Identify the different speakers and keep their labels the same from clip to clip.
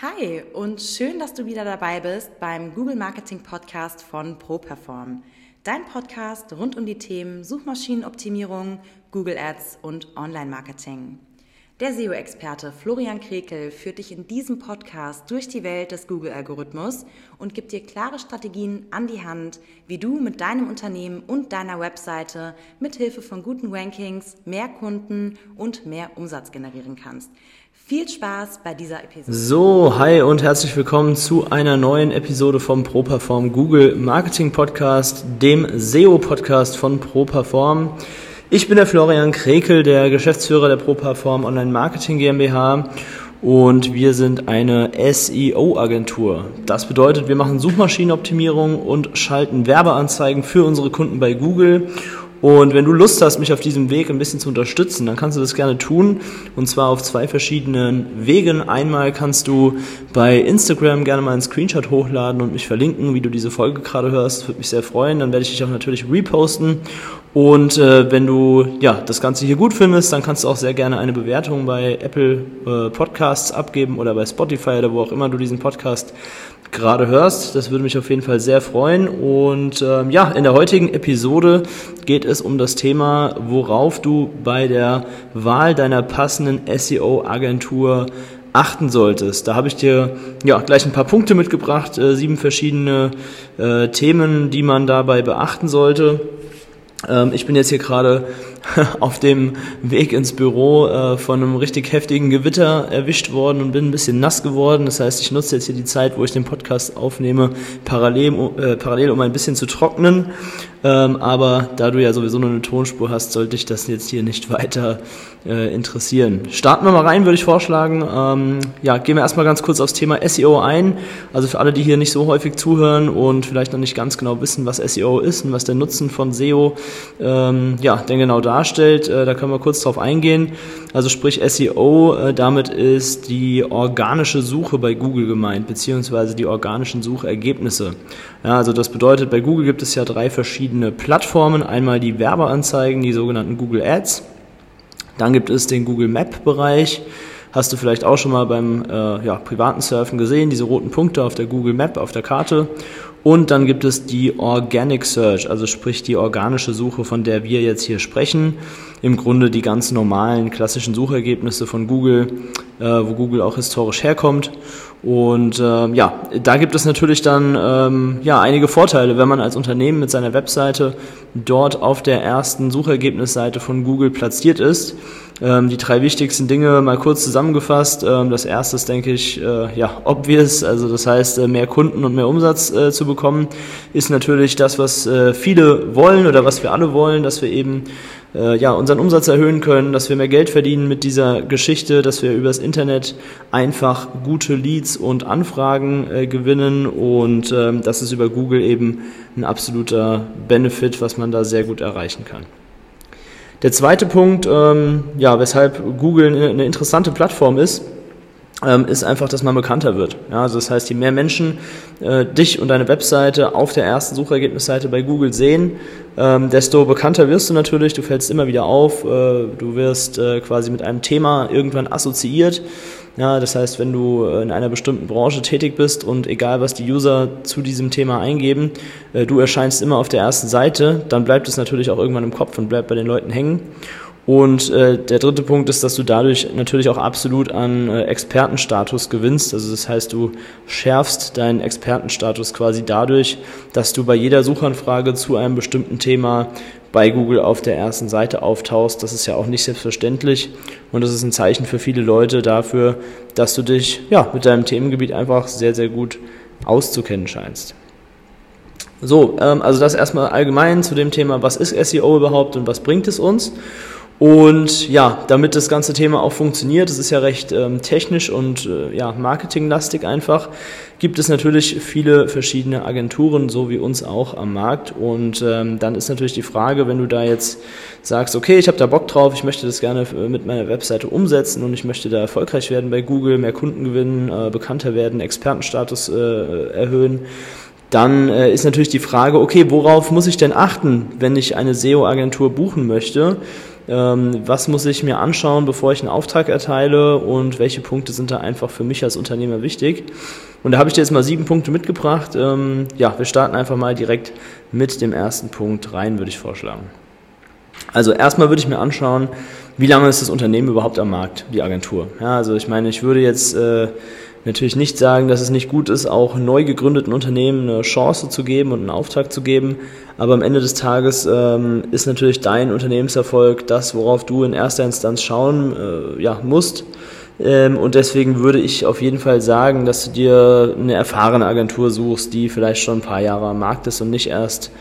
Speaker 1: Hi und schön, dass du wieder dabei bist beim Google Marketing Podcast von ProPerform. Dein Podcast rund um die Themen Suchmaschinenoptimierung, Google Ads und Online-Marketing. Der SEO-Experte Florian Krekel führt dich in diesem Podcast durch die Welt des Google-Algorithmus und gibt dir klare Strategien an die Hand, wie du mit deinem Unternehmen und deiner Webseite mit Hilfe von guten Rankings mehr Kunden und mehr Umsatz generieren kannst. Viel Spaß bei dieser Episode.
Speaker 2: So, hi und herzlich willkommen zu einer neuen Episode vom ProPerform Google Marketing Podcast, dem SEO-Podcast von ProPerform. Ich bin der Florian Krekel, der Geschäftsführer der ProPerform Online Marketing GmbH und wir sind eine SEO-Agentur. Das bedeutet, wir machen Suchmaschinenoptimierung und schalten Werbeanzeigen für unsere Kunden bei Google und wenn du Lust hast, mich auf diesem Weg ein bisschen zu unterstützen, dann kannst du das gerne tun. Und zwar auf zwei verschiedenen Wegen. Einmal kannst du bei Instagram gerne mal einen Screenshot hochladen und mich verlinken, wie du diese Folge gerade hörst. Würde mich sehr freuen. Dann werde ich dich auch natürlich reposten. Und äh, wenn du ja das Ganze hier gut findest, dann kannst du auch sehr gerne eine Bewertung bei Apple äh, Podcasts abgeben oder bei Spotify oder wo auch immer du diesen Podcast gerade hörst. Das würde mich auf jeden Fall sehr freuen. Und ähm, ja, in der heutigen Episode geht es um das Thema, worauf du bei der Wahl deiner passenden SEO-Agentur achten solltest. Da habe ich dir ja gleich ein paar Punkte mitgebracht, äh, sieben verschiedene äh, Themen, die man dabei beachten sollte. Ähm, ich bin jetzt hier gerade auf dem Weg ins Büro äh, von einem richtig heftigen Gewitter erwischt worden und bin ein bisschen nass geworden. Das heißt, ich nutze jetzt hier die Zeit, wo ich den Podcast aufnehme, parallel, äh, parallel um ein bisschen zu trocknen. Ähm, aber da du ja sowieso nur eine Tonspur hast, sollte ich das jetzt hier nicht weiter äh, interessieren. Starten wir mal rein, würde ich vorschlagen. Ähm, ja, gehen wir erstmal ganz kurz aufs Thema SEO ein. Also für alle, die hier nicht so häufig zuhören und vielleicht noch nicht ganz genau wissen, was SEO ist und was der Nutzen von SEO ähm, ja, denn genau darstellt, äh, da können wir kurz drauf eingehen. Also sprich SEO, äh, damit ist die organische Suche bei Google gemeint, beziehungsweise die organischen Suchergebnisse. Ja, also das bedeutet, bei Google gibt es ja drei verschiedene Plattformen. Einmal die Werbeanzeigen, die sogenannten Google Ads. Dann gibt es den Google Map-Bereich. Hast du vielleicht auch schon mal beim äh, ja, privaten Surfen gesehen, diese roten Punkte auf der Google Map, auf der Karte. Und dann gibt es die Organic Search, also sprich die organische Suche, von der wir jetzt hier sprechen. Im Grunde die ganz normalen klassischen Suchergebnisse von Google, äh, wo Google auch historisch herkommt. Und äh, ja, da gibt es natürlich dann ähm, ja einige Vorteile, wenn man als Unternehmen mit seiner Webseite dort auf der ersten Suchergebnisseite von Google platziert ist. Ähm, die drei wichtigsten Dinge mal kurz zusammengefasst. Ähm, das erste ist, denke ich, äh, ja, obvious, also das heißt, äh, mehr Kunden und mehr Umsatz äh, zu bekommen, ist natürlich das, was äh, viele wollen oder was wir alle wollen, dass wir eben äh, ja, unseren Umsatz erhöhen können, dass wir mehr Geld verdienen mit dieser Geschichte, dass wir übers Internet einfach gute Leads und Anfragen äh, gewinnen und ähm, das ist über Google eben ein absoluter Benefit, was man da sehr gut erreichen kann. Der zweite Punkt, ähm, ja, weshalb Google eine, interessante Plattform ist, ist einfach, dass man bekannter wird. Ja, also das heißt, je mehr Menschen äh, dich und deine Webseite auf der ersten Suchergebnisseite bei Google sehen, ähm, desto bekannter wirst du natürlich. Du fällst immer wieder auf. Äh, du wirst äh, quasi mit einem Thema irgendwann assoziiert. Ja, das heißt, wenn du äh, in einer bestimmten Branche tätig bist und egal was die User zu diesem Thema eingeben, äh, du erscheinst immer auf der ersten Seite, dann bleibt es natürlich auch irgendwann im Kopf und bleibt bei den Leuten hängen. Und äh, der dritte Punkt ist, dass du dadurch natürlich auch absolut an äh, Expertenstatus gewinnst. Also das heißt, du schärfst deinen Expertenstatus quasi dadurch, dass du bei jeder Suchanfrage zu einem bestimmten Thema bei Google auf der ersten Seite auftauchst. Das ist ja auch nicht selbstverständlich und das ist ein Zeichen für viele Leute dafür, dass du dich ja mit deinem Themengebiet einfach sehr, sehr gut auszukennen scheinst. So, ähm, also das erstmal allgemein zu dem Thema, was ist SEO überhaupt und was bringt es uns? Und ja, damit das ganze Thema auch funktioniert, es ist ja recht ähm, technisch und äh, ja, marketinglastig einfach, gibt es natürlich viele verschiedene Agenturen, so wie uns auch am Markt. Und ähm, dann ist natürlich die Frage, wenn du da jetzt sagst, okay, ich habe da Bock drauf, ich möchte das gerne äh, mit meiner Webseite umsetzen und ich möchte da erfolgreich werden bei Google, mehr Kunden gewinnen, äh, bekannter werden, Expertenstatus äh, erhöhen, dann äh, ist natürlich die Frage, okay, worauf muss ich denn achten, wenn ich eine SEO-Agentur buchen möchte? Ähm, was muss ich mir anschauen, bevor ich einen Auftrag erteile und welche Punkte sind da einfach für mich als Unternehmer wichtig? Und da habe ich dir jetzt mal sieben Punkte mitgebracht. Ähm, ja, wir starten einfach mal direkt mit dem ersten Punkt rein, würde ich vorschlagen. Also erstmal würde ich mir anschauen, wie lange ist das Unternehmen überhaupt am Markt, die Agentur. Ja, also ich meine, ich würde jetzt äh, natürlich nicht sagen, dass es nicht gut ist, auch neu gegründeten Unternehmen eine Chance zu geben und einen Auftrag zu geben. Aber am Ende des Tages ähm, ist natürlich dein Unternehmenserfolg das, worauf du in erster Instanz schauen äh, ja, musst. Ähm, und deswegen würde ich auf jeden Fall sagen, dass du dir eine erfahrene Agentur suchst, die vielleicht schon ein paar Jahre am Markt ist und nicht erst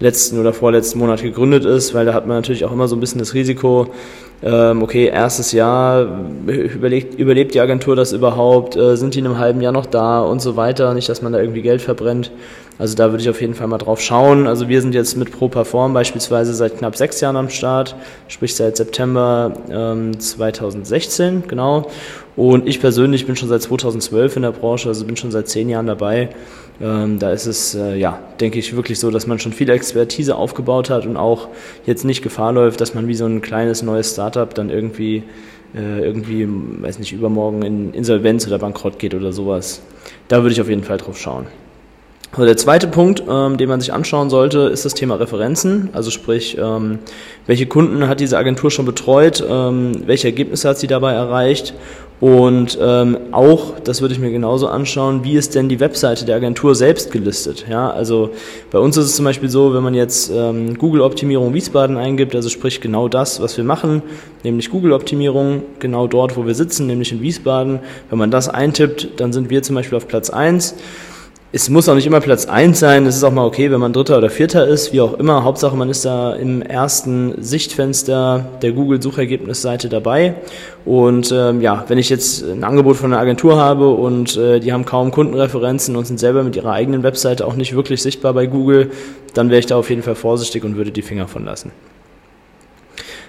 Speaker 2: letzten oder vorletzten Monat gegründet ist, weil da hat man natürlich auch immer so ein bisschen das Risiko, okay, erstes Jahr, überlegt, überlebt die Agentur das überhaupt, äh, sind die in einem halben Jahr noch da und so weiter, nicht, dass man da irgendwie Geld verbrennt. Also da würde ich auf jeden Fall mal drauf schauen. Also wir sind jetzt mit ProPerform beispielsweise seit knapp sechs Jahren am Start, sprich seit September ähm, 2016, genau. Und ich persönlich bin schon seit 2012 in der Branche, also bin schon seit zehn Jahren dabei. Ähm, da ist es, äh, ja, denke ich, wirklich so, dass man schon viel Expertise aufgebaut hat und auch jetzt nicht Gefahr läuft, dass man wie so ein kleines neues Startup dann irgendwie, äh, irgendwie, weiß nicht, übermorgen in Insolvenz oder Bankrott geht oder sowas. Da würde ich auf jeden Fall drauf schauen. Also der zweite Punkt, ähm, den man sich anschauen sollte, ist das Thema Referenzen. Also sprich, ähm, welche Kunden hat diese Agentur schon betreut, ähm, welche Ergebnisse hat sie dabei erreicht und ähm, auch, das würde ich mir genauso anschauen, wie ist denn die Webseite der Agentur selbst gelistet? Ja, also bei uns ist es zum Beispiel so, wenn man jetzt ähm, Google-Optimierung Wiesbaden eingibt, also sprich genau das, was wir machen, nämlich Google-Optimierung, genau dort, wo wir sitzen, nämlich in Wiesbaden. Wenn man das eintippt, dann sind wir zum Beispiel auf Platz eins es muss auch nicht immer Platz eins sein, es ist auch mal okay, wenn man Dritter oder Vierter ist, wie auch immer. Hauptsache, man ist da im ersten Sichtfenster der Google-Suchergebnisseite dabei. Und ähm, ja, wenn ich jetzt ein Angebot von einer Agentur habe und äh, die haben kaum Kundenreferenzen und sind selber mit ihrer eigenen Webseite auch nicht wirklich sichtbar bei Google, dann wäre ich da auf jeden Fall vorsichtig und würde die Finger von lassen.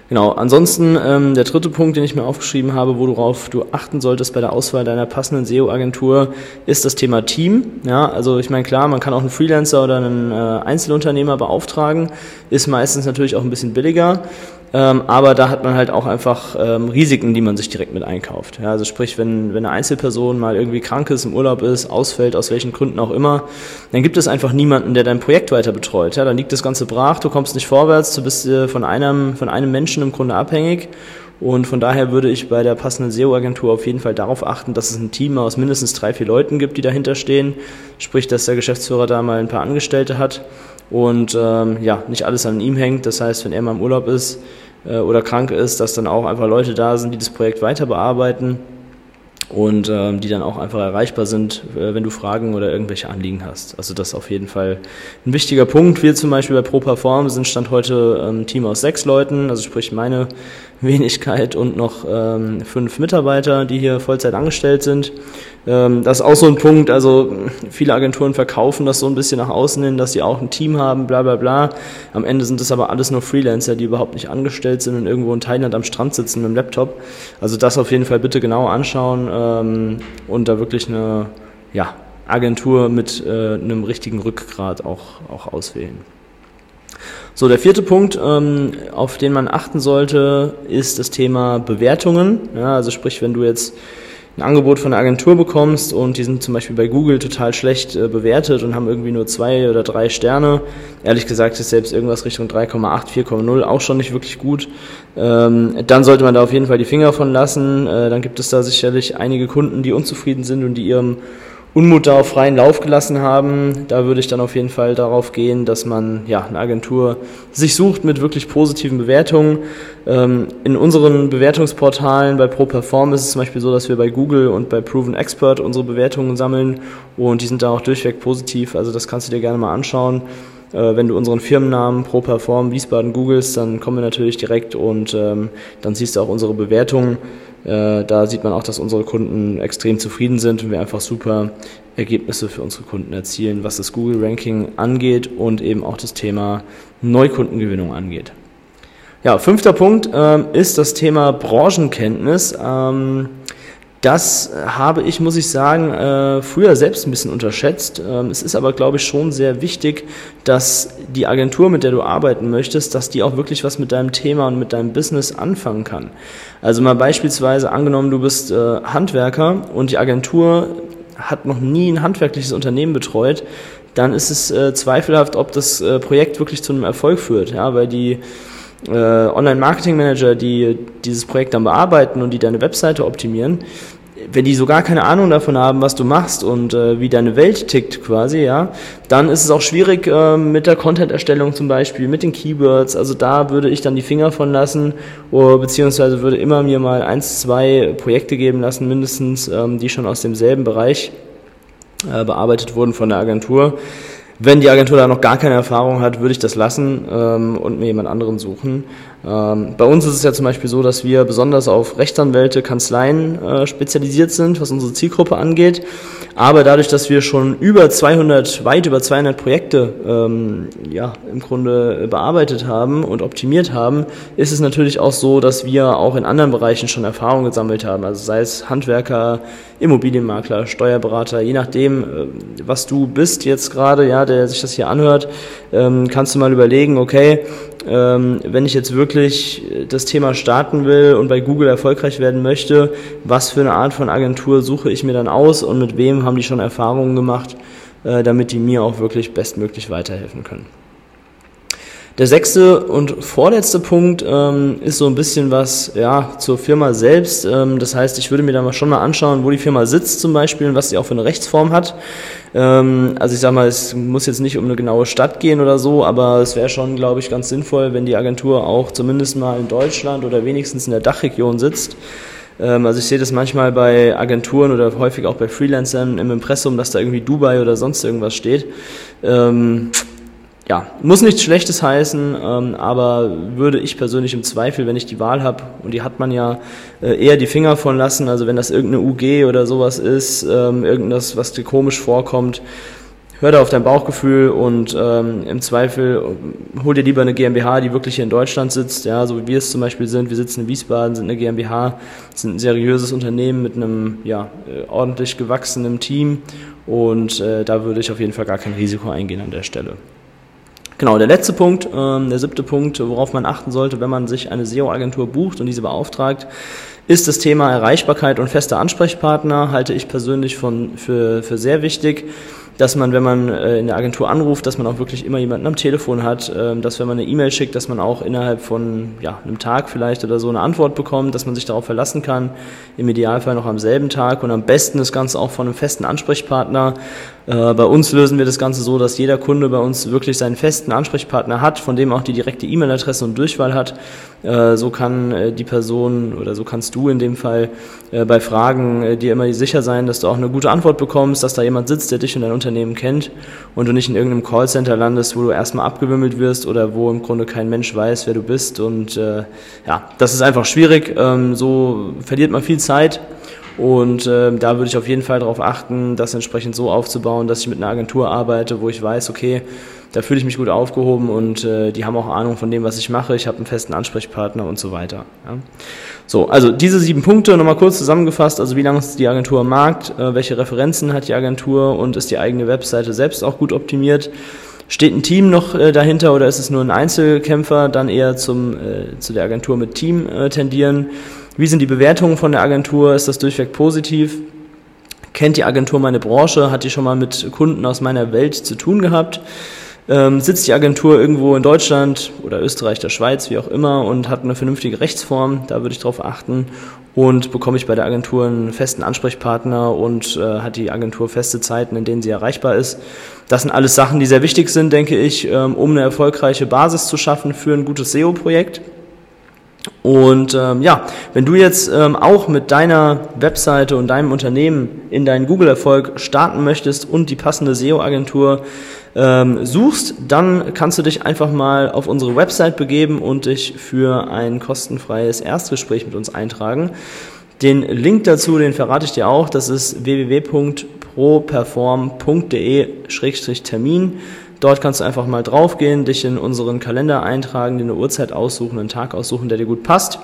Speaker 2: Genau, ansonsten ähm, der dritte Punkt, den ich mir aufgeschrieben habe, worauf du achten solltest bei der Auswahl deiner passenden SEO-Agentur, ist das Thema Team. Ja, also ich meine, klar, man kann auch einen Freelancer oder einen äh, Einzelunternehmer beauftragen, ist meistens natürlich auch ein bisschen billiger. Ähm, aber da hat man halt auch einfach ähm, Risiken, die man sich direkt mit einkauft. Ja, also sprich, wenn, wenn eine Einzelperson mal irgendwie krank ist, im Urlaub ist, ausfällt, aus welchen Gründen auch immer, dann gibt es einfach niemanden, der dein Projekt weiter betreut. Ja, dann liegt das Ganze brach, du kommst nicht vorwärts, du bist äh, von, einem, von einem Menschen im Grunde abhängig. Und von daher würde ich bei der passenden SEO-Agentur auf jeden Fall darauf achten, dass es ein Team aus mindestens drei, vier Leuten gibt, die dahinter stehen. Sprich, dass der Geschäftsführer da mal ein paar Angestellte hat und ähm, ja, nicht alles an ihm hängt. Das heißt, wenn er mal im Urlaub ist äh, oder krank ist, dass dann auch einfach Leute da sind, die das Projekt weiter bearbeiten und ähm, die dann auch einfach erreichbar sind, äh, wenn du Fragen oder irgendwelche Anliegen hast. Also das ist auf jeden Fall ein wichtiger Punkt. Wir zum Beispiel bei ProPerform sind Stand heute ein Team aus sechs Leuten, also sprich meine Wenigkeit und noch ähm, fünf Mitarbeiter, die hier Vollzeit angestellt sind. Ähm, das ist auch so ein Punkt, also viele Agenturen verkaufen das so ein bisschen nach außen hin, dass sie auch ein Team haben, bla bla bla. Am Ende sind das aber alles nur Freelancer, die überhaupt nicht angestellt sind und irgendwo in Thailand am Strand sitzen mit dem Laptop. Also das auf jeden Fall bitte genau anschauen ähm, und da wirklich eine ja, Agentur mit äh, einem richtigen Rückgrat auch, auch auswählen. So, der vierte Punkt, ähm, auf den man achten sollte, ist das Thema Bewertungen. Ja, also sprich, wenn du jetzt ein Angebot von einer Agentur bekommst und die sind zum Beispiel bei Google total schlecht äh, bewertet und haben irgendwie nur zwei oder drei Sterne. Ehrlich gesagt ist selbst irgendwas Richtung 3,8, 4,0 auch schon nicht wirklich gut. Ähm, dann sollte man da auf jeden Fall die Finger von lassen. Äh, dann gibt es da sicherlich einige Kunden, die unzufrieden sind und die ihrem Unmut da auf freien Lauf gelassen haben. Da würde ich dann auf jeden Fall darauf gehen, dass man ja eine Agentur sich sucht mit wirklich positiven Bewertungen. Ähm, in unseren Bewertungsportalen bei ProPerform ist es zum Beispiel so, dass wir bei Google und bei Proven Expert unsere Bewertungen sammeln und die sind da auch durchweg positiv. Also das kannst du dir gerne mal anschauen. Äh, wenn du unseren Firmennamen ProPerform Wiesbaden googelst, dann kommen wir natürlich direkt und ähm, dann siehst du auch unsere Bewertungen. Äh, da sieht man auch, dass unsere Kunden extrem zufrieden sind und wir einfach super Ergebnisse für unsere Kunden erzielen, was das Google-Ranking angeht und eben auch das Thema Neukundengewinnung angeht. Ja, fünfter Punkt ähm, ist das Thema Branchenkenntnis. Ähm, Das habe ich, muss ich sagen, äh, früher selbst ein bisschen unterschätzt. Ähm, es ist aber, glaube ich, schon sehr wichtig, dass die Agentur, mit der du arbeiten möchtest, dass die auch wirklich was mit deinem Thema und mit deinem Business anfangen kann. Also mal beispielsweise angenommen, du bist äh, Handwerker und die Agentur hat noch nie ein handwerkliches Unternehmen betreut, dann ist es äh, zweifelhaft, ob das Projekt wirklich zu einem Erfolg führt, ja, weil die äh, Online-Marketing-Manager, die dieses Projekt dann bearbeiten und die deine Webseite optimieren, wenn die so gar keine Ahnung davon haben, was du machst und äh, wie deine Welt tickt quasi, ja, dann ist es auch schwierig äh, mit der Content-Erstellung zum Beispiel, mit den Keywords. Also da würde ich dann die Finger von lassen, oder, beziehungsweise würde immer mir mal eins, zwei Projekte geben lassen, mindestens, ähm, die schon aus demselben Bereich äh, bearbeitet wurden von der Agentur. Wenn die Agentur da noch gar keine Erfahrung hat, würde ich das lassen ähm, und mir jemand anderen suchen. Ähm, bei uns ist es ja zum Beispiel so, dass wir besonders auf Rechtsanwälte, Kanzleien äh, spezialisiert sind, was unsere Zielgruppe angeht. Aber dadurch, dass wir schon über 200, weit über 200 Projekte ähm, ja, im Grunde bearbeitet haben und optimiert haben, ist es natürlich auch so, dass wir auch in anderen Bereichen schon Erfahrung gesammelt haben. Also sei es Handwerker, Immobilienmakler, Steuerberater, je nachdem, äh, was du bist jetzt gerade, ja, der sich das hier anhört, ähm, kannst du mal überlegen, okay, ähm, wenn ich jetzt wirklich das Thema starten will und bei Google erfolgreich werden möchte, was für eine Art von Agentur suche ich mir dann aus und mit wem haben die schon Erfahrungen gemacht, äh, damit die mir auch wirklich bestmöglich weiterhelfen können. Der sechste und vorletzte Punkt ähm, ist so ein bisschen was ja, zur Firma selbst. Ähm, das heißt, ich würde mir da mal schon mal anschauen, wo die Firma sitzt zum Beispiel und was sie auch für eine Rechtsform hat. Ähm, also ich sag mal, es muss jetzt nicht um eine genaue Stadt gehen oder so, aber es wäre schon, glaube ich, ganz sinnvoll, wenn die Agentur auch zumindest mal in Deutschland oder wenigstens in der Dachregion sitzt. Ähm, also ich sehe das manchmal bei Agenturen oder häufig auch bei Freelancern im Impressum, dass da irgendwie Dubai oder sonst irgendwas steht. Ähm, ja, muss nichts Schlechtes heißen, ähm, aber würde ich persönlich im Zweifel, wenn ich die Wahl habe, und die hat man ja, äh, eher die Finger von lassen. Also wenn das irgendeine UG oder sowas ist, ähm, irgendwas, was dir komisch vorkommt, hör da auf dein Bauchgefühl und ähm, im Zweifel äh, hol dir lieber eine GmbH, die wirklich hier in Deutschland sitzt, ja, so wie wir es zum Beispiel sind. Wir sitzen in Wiesbaden, sind eine GmbH, sind ein seriöses Unternehmen mit einem ja, äh, ordentlich gewachsenen Team und äh, da würde ich auf jeden Fall gar kein Risiko eingehen an der Stelle. Genau, der letzte Punkt, ähm, der siebte Punkt, worauf man achten sollte, wenn man sich eine SEO-Agentur bucht und diese beauftragt, ist das Thema Erreichbarkeit und feste Ansprechpartner, halte ich persönlich von, für, für sehr wichtig dass man, wenn man äh, in der Agentur anruft, dass man auch wirklich immer jemanden am Telefon hat, äh, dass wenn man eine E-Mail schickt, dass man auch innerhalb von ja, einem Tag vielleicht oder so eine Antwort bekommt, dass man sich darauf verlassen kann, im Idealfall noch am selben Tag und am besten das Ganze auch von einem festen Ansprechpartner. Äh, bei uns lösen wir das Ganze so, dass jeder Kunde bei uns wirklich seinen festen Ansprechpartner hat, von dem auch die direkte E-Mail-Adresse und Durchwahl hat. Äh, so kann äh, die Person oder so kannst du in dem Fall bei Fragen dir immer sicher sein, dass du auch eine gute Antwort bekommst, dass da jemand sitzt, der dich und dein Unternehmen kennt und du nicht in irgendeinem Callcenter landest, wo du erstmal abgewimmelt wirst oder wo im Grunde kein Mensch weiß, wer du bist. Und ja, das ist einfach schwierig. Ähm, so verliert man viel Zeit. Und äh, da würde ich auf jeden Fall darauf achten, das entsprechend so aufzubauen, dass ich mit einer Agentur arbeite, wo ich weiß, okay, da fühle ich mich gut aufgehoben und äh, die haben auch Ahnung von dem, was ich mache. Ich habe einen festen Ansprechpartner und so weiter. Ja. So, also diese sieben Punkte nochmal kurz zusammengefasst. Also wie lange ist die Agentur am Markt? Äh, welche Referenzen hat die Agentur und ist die eigene Webseite selbst auch gut optimiert? Steht ein Team noch äh, dahinter oder ist es nur ein Einzelkämpfer? Dann eher zum, äh, zu der Agentur mit Team äh, tendieren. Wie sind die Bewertungen von der Agentur? Ist das durchweg positiv? Kennt die Agentur meine Branche? Hat die schon mal mit Kunden aus meiner Welt zu tun gehabt? ähm, sitzt die Agentur irgendwo in Deutschland oder Österreich, der Schweiz, wie auch immer, und hat eine vernünftige Rechtsform, da würde ich darauf achten. Und bekomme ich bei der Agentur einen festen Ansprechpartner und äh, hat die Agentur feste Zeiten, in denen sie erreichbar ist. Das sind alles Sachen, die sehr wichtig sind, denke ich, ähm, um eine erfolgreiche Basis zu schaffen für ein gutes SEO-Projekt. Und ähm, ja, wenn du jetzt ähm, auch mit deiner Webseite und deinem Unternehmen in deinen Google-Erfolg starten möchtest und die passende SEO-Agentur ähm, suchst, dann kannst du dich einfach mal auf unsere Website begeben und dich für ein kostenfreies Erstgespräch mit uns eintragen. Den Link dazu, den verrate ich dir auch, das ist www.properform.de-termin. Dort kannst du einfach mal draufgehen, dich in unseren Kalender eintragen, dir eine Uhrzeit aussuchen, einen Tag aussuchen, der dir gut passt.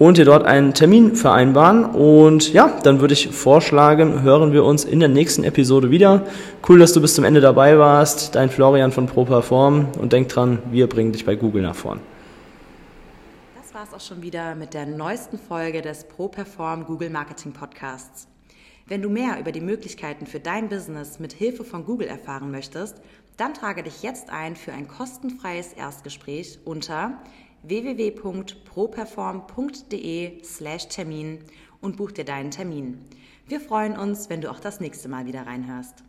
Speaker 2: und dir dort einen Termin vereinbaren. Und ja, dann würde ich vorschlagen, hören wir uns in der nächsten Episode wieder. Cool, dass du bis zum Ende dabei warst. Dein Florian von ProPerform und denk dran, wir bringen dich bei Google nach vorn.
Speaker 1: Das war es auch schon wieder mit der neuesten Folge des ProPerform Google Marketing Podcasts. Wenn du mehr über die Möglichkeiten für dein Business mit Hilfe von Google erfahren möchtest, dann trage dich jetzt ein für ein kostenfreies Erstgespräch unter www.properform.de/termin und buch dir deinen Termin. Wir freuen uns, wenn du auch das nächste Mal wieder reinhörst.